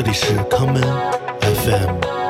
这里是康门 FM。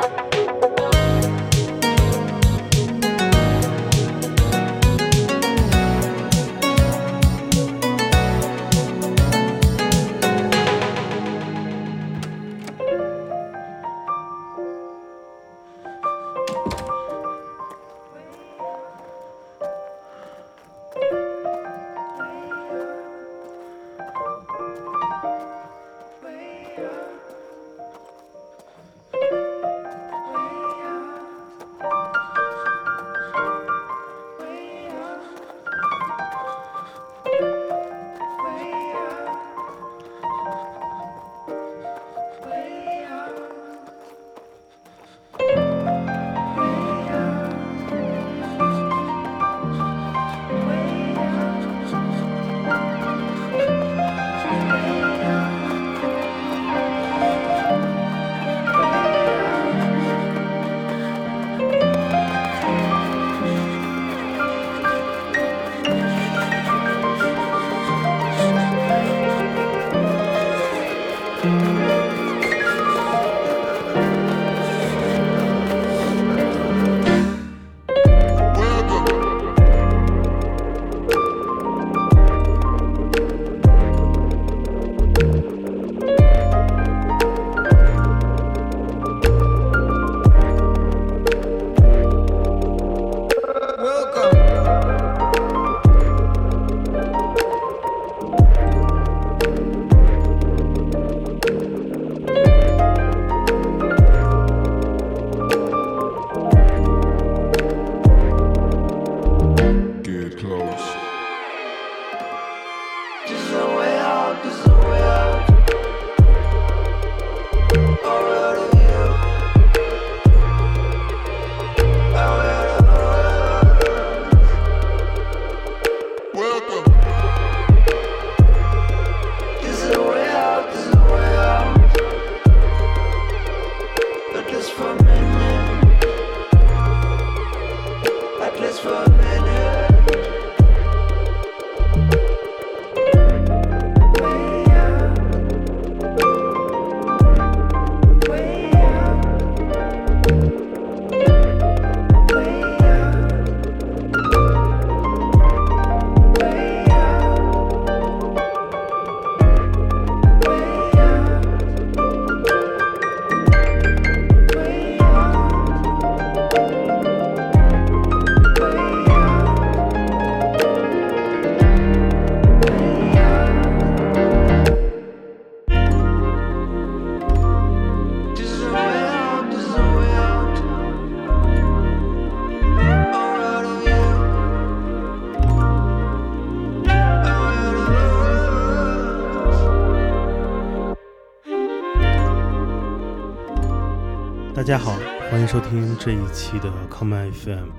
大家好，欢迎收听这一期的 Come FM。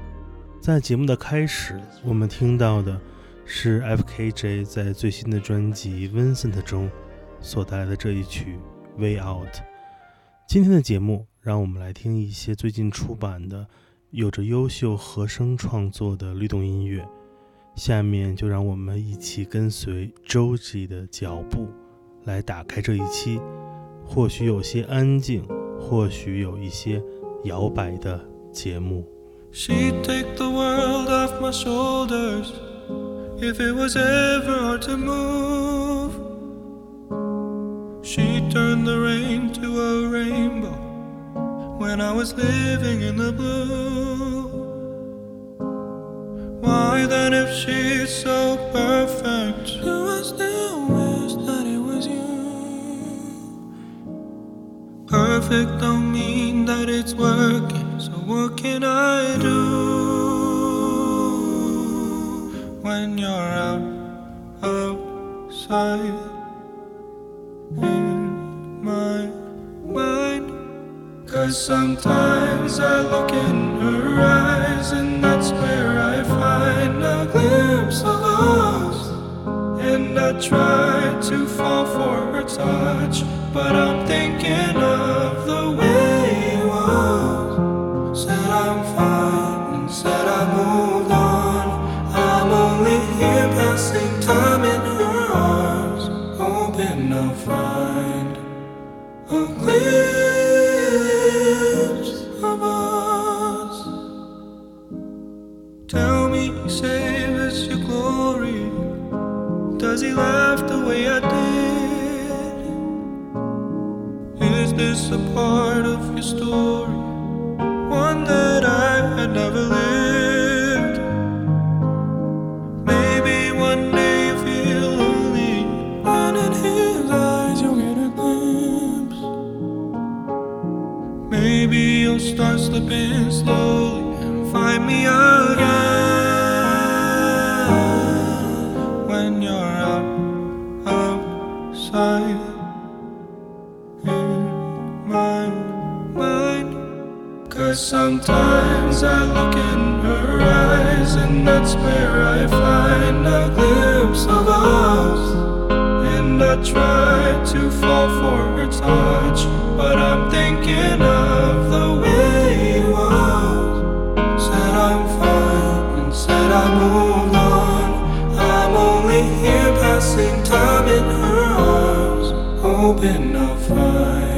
在节目的开始，我们听到的是 FKJ 在最新的专辑《Vincent》中所带来的这一曲《Way Out》。今天的节目，让我们来听一些最近出版的、有着优秀和声创作的律动音乐。下面就让我们一起跟随 Joji 的脚步，来打开这一期，或许有些安静。或许有一些摇摆的节目。She'd take the world off my shoulders if it was ever hard to move. She'd turn the rain to a rainbow when I was living in the blue. Why then, if she's so perfect, Perfect don't mean that it's working, so what can I do when you're out outside in my mind? Cause sometimes I look in her eyes, and that's where I find a glimpse of us. And I try to fall for her touch, but I'm thinking I'll find a glimpse of us. Tell me, save us your glory. Does he laugh the way I did? Is this a part of your story? And I try to fall for her touch, but I'm thinking of the way it was. Said I'm fine and said I moved on. I'm only here passing time in her arms, hoping I'll find.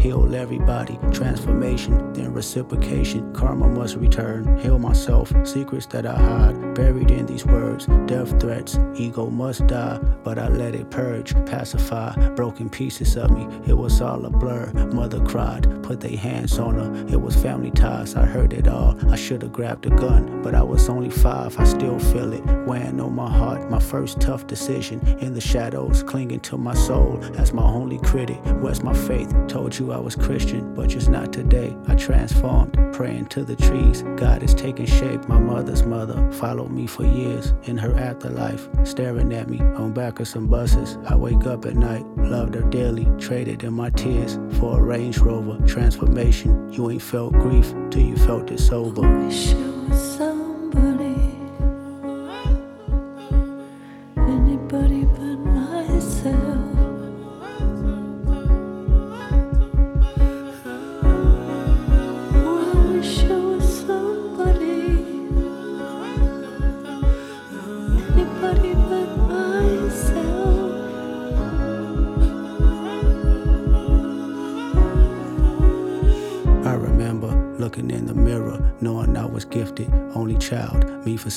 Heal everybody. Transformation, then reciprocation. Karma must return. Heal myself. Secrets that I hide. Buried in these words. Death threats. Ego must die. But I let it purge. Pacify. Broken pieces of me. It was all a blur. Mother cried. Put their hands on her. It was family ties. I heard it all. I should have grabbed a gun. But I was only five. I still feel it. Weighing on my heart. My first tough decision. In the shadows. Clinging to my soul. As my only critic. Where's my faith? Told you I was Christian. But just not today. I transformed. Praying to the trees. God is taking shape. My mother's mother followed me for years. In her afterlife. Staring at me on back of some buses. I wake up at night. Loved her dearly. Traded in my tears for a Range Rover. Transformation. You ain't felt grief till you felt it sober.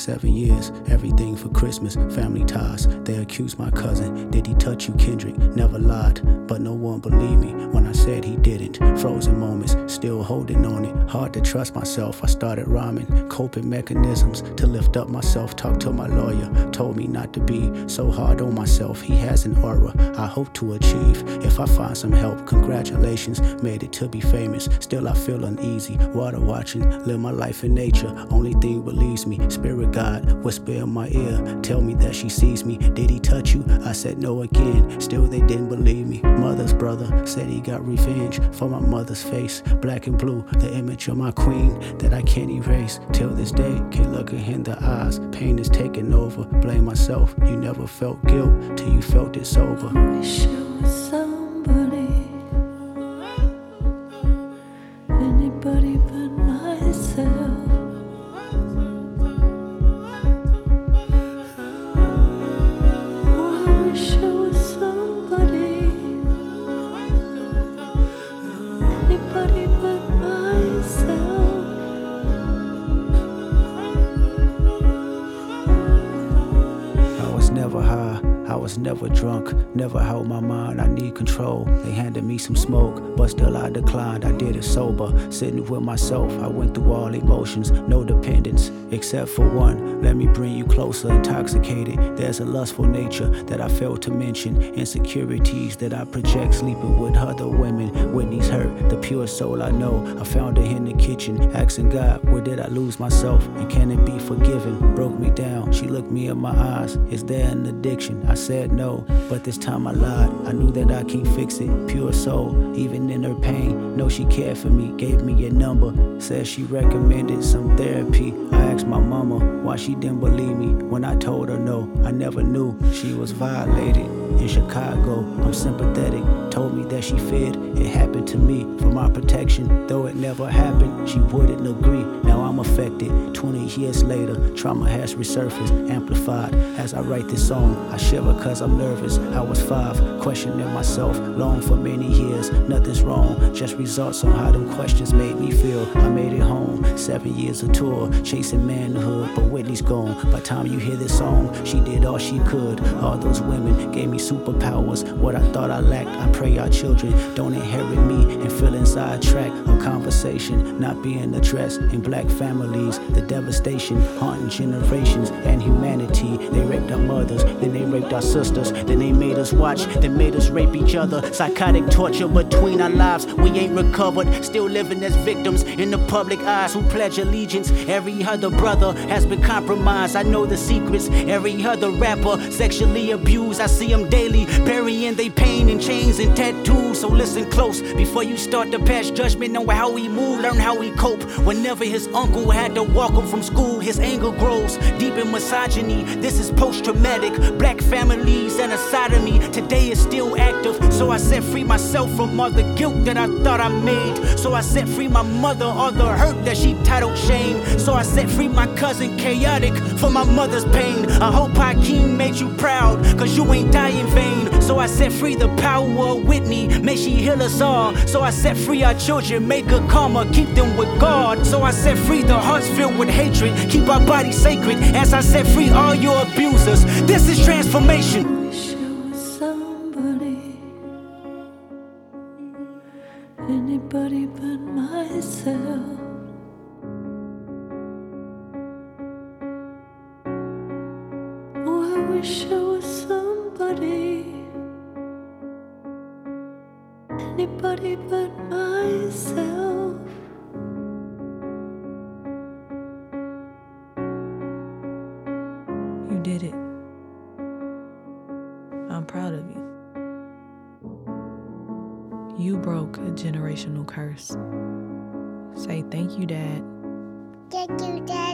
Seven years, everything for Christmas, family ties. They accused my cousin, did he touch you, Kendrick? Never lied, but no one believed me when I said he didn't. Frozen moments, still holding. Hard to trust myself, I started rhyming, coping mechanisms to lift up myself. Talked to my lawyer, told me not to be so hard on myself. He has an aura I hope to achieve. If I find some help, congratulations, made it to be famous. Still, I feel uneasy. Water watching, live my life in nature. Only thing believes me, spirit God, whisper in my ear, tell me that she sees me. Did he touch you? I said no again. Still, they didn't believe me. Mother's brother said he got revenge for my mother's face. Black and blue, the image of my queen that I can't erase. Till this day, can't look her in the eyes. Pain is taking over. Blame myself. You never felt guilt till you felt it sober. Never drunk, never held my mind. I need control. They handed me some smoke, but still I declined. I did it sober, sitting with myself. I went through all emotions, no dependence, except for one. Let me bring you closer, intoxicated. There's a lustful nature that I failed to mention, insecurities that I project, sleeping with other women. Whitney's hurt, the pure soul I know. I found her in the kitchen, asking God, where did I lose myself? And can it be forgiven? Broke me down. She looked me in my eyes. Is there an addiction? I said no, but this time I lied. I knew that I can't fix it. Pure soul, even in her pain. Know she cared for me, gave me a number. Said she recommended some therapy. I asked my mama why she didn't believe me when I told her no. I never knew she was violated. In Chicago, I'm sympathetic. Told me that she feared it happened to me for my protection. Though it never happened, she wouldn't agree. Now I'm affected. 20 years later, trauma has resurfaced, amplified. As I write this song, I shiver cause I'm nervous. I was five, questioning myself long for many years. Nothing's wrong, just results on how them questions made me feel. I made it home, seven years of tour, chasing manhood, but Whitney's gone. By time you hear this song, she did all she could. All those women gave me superpowers. What I thought I lacked, I pray our children don't inherit me and feeling sidetracked. A conversation not being addressed in black families. The devastation haunting generations and humanity. They raped our mothers, then they raped our sisters, then they made us watch, then made us rape each other. Psychotic torture between our lives. We ain't recovered, still living as victims in the public eyes who pledge allegiance. Every other brother has been compromised. I know the secrets. Every other rapper sexually abused. I see them daily, burying their pain in chains and tattoos. So listen close before you start to pass judgment on how we move. Learn how we cope. Whenever his uncle had to walk him from school, his anger grows deep in misogyny. This is post traumatic. Black families and a side of me today is still active. So I set free myself from all the guilt that I thought I made. So I set free my mother, all the hurt that she titled shame. So I set free my cousin chaotic for my mother's pain. I hope Hakeem made you proud, cause you ain't die in vain. So I set free the power of Whitney, may she heal us all. So I set free our children, make good karma, keep them with God. So I set free the hearts filled with hatred, keep our bodies sacred. As I set free all your abusers, this is transformation. 是，你是。Broke a generational curse. Say thank you, Dad. Thank you, Daddy.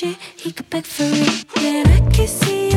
Shit. He could beg for it, then I can see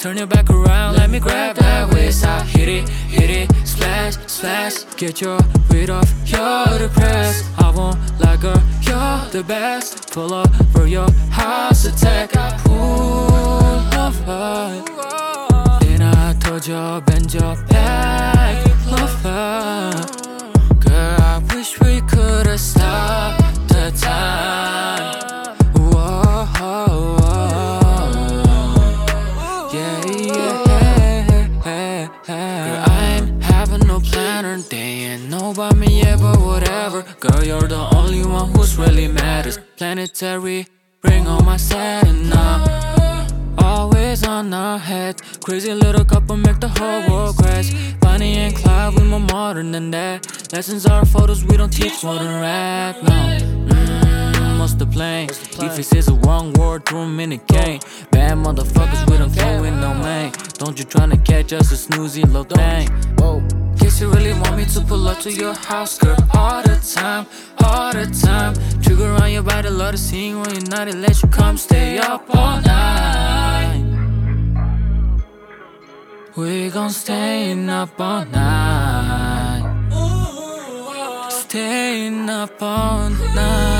Turn your back around, let me grab that waist. I hit it, hit it, splash, splash. Get your weight off, you're depressed. I won't lie, girl, you're the best. Pull up for your house attack. I pull over. Uh. Then I told you, bend your back, lover. Uh. Planetary, bring on my Saturn. Always on our head. Crazy little couple make the whole world crash. Bonnie and Clyde, we more modern than that. Lessons are photos, we don't teach more than rap. No. Mm, what's the plan? If it says a wrong word, throw 'em in the game. Bad motherfuckers, we don't flow with no man. Don't you tryna catch us a snoozy little thing? Whoa. Guess you really want me to pull up to your house, girl, all the time, all the time. Trigger on your body, love the scene when you're not, it let you come stay up all night. We gon' staying up all night. Staying up all night.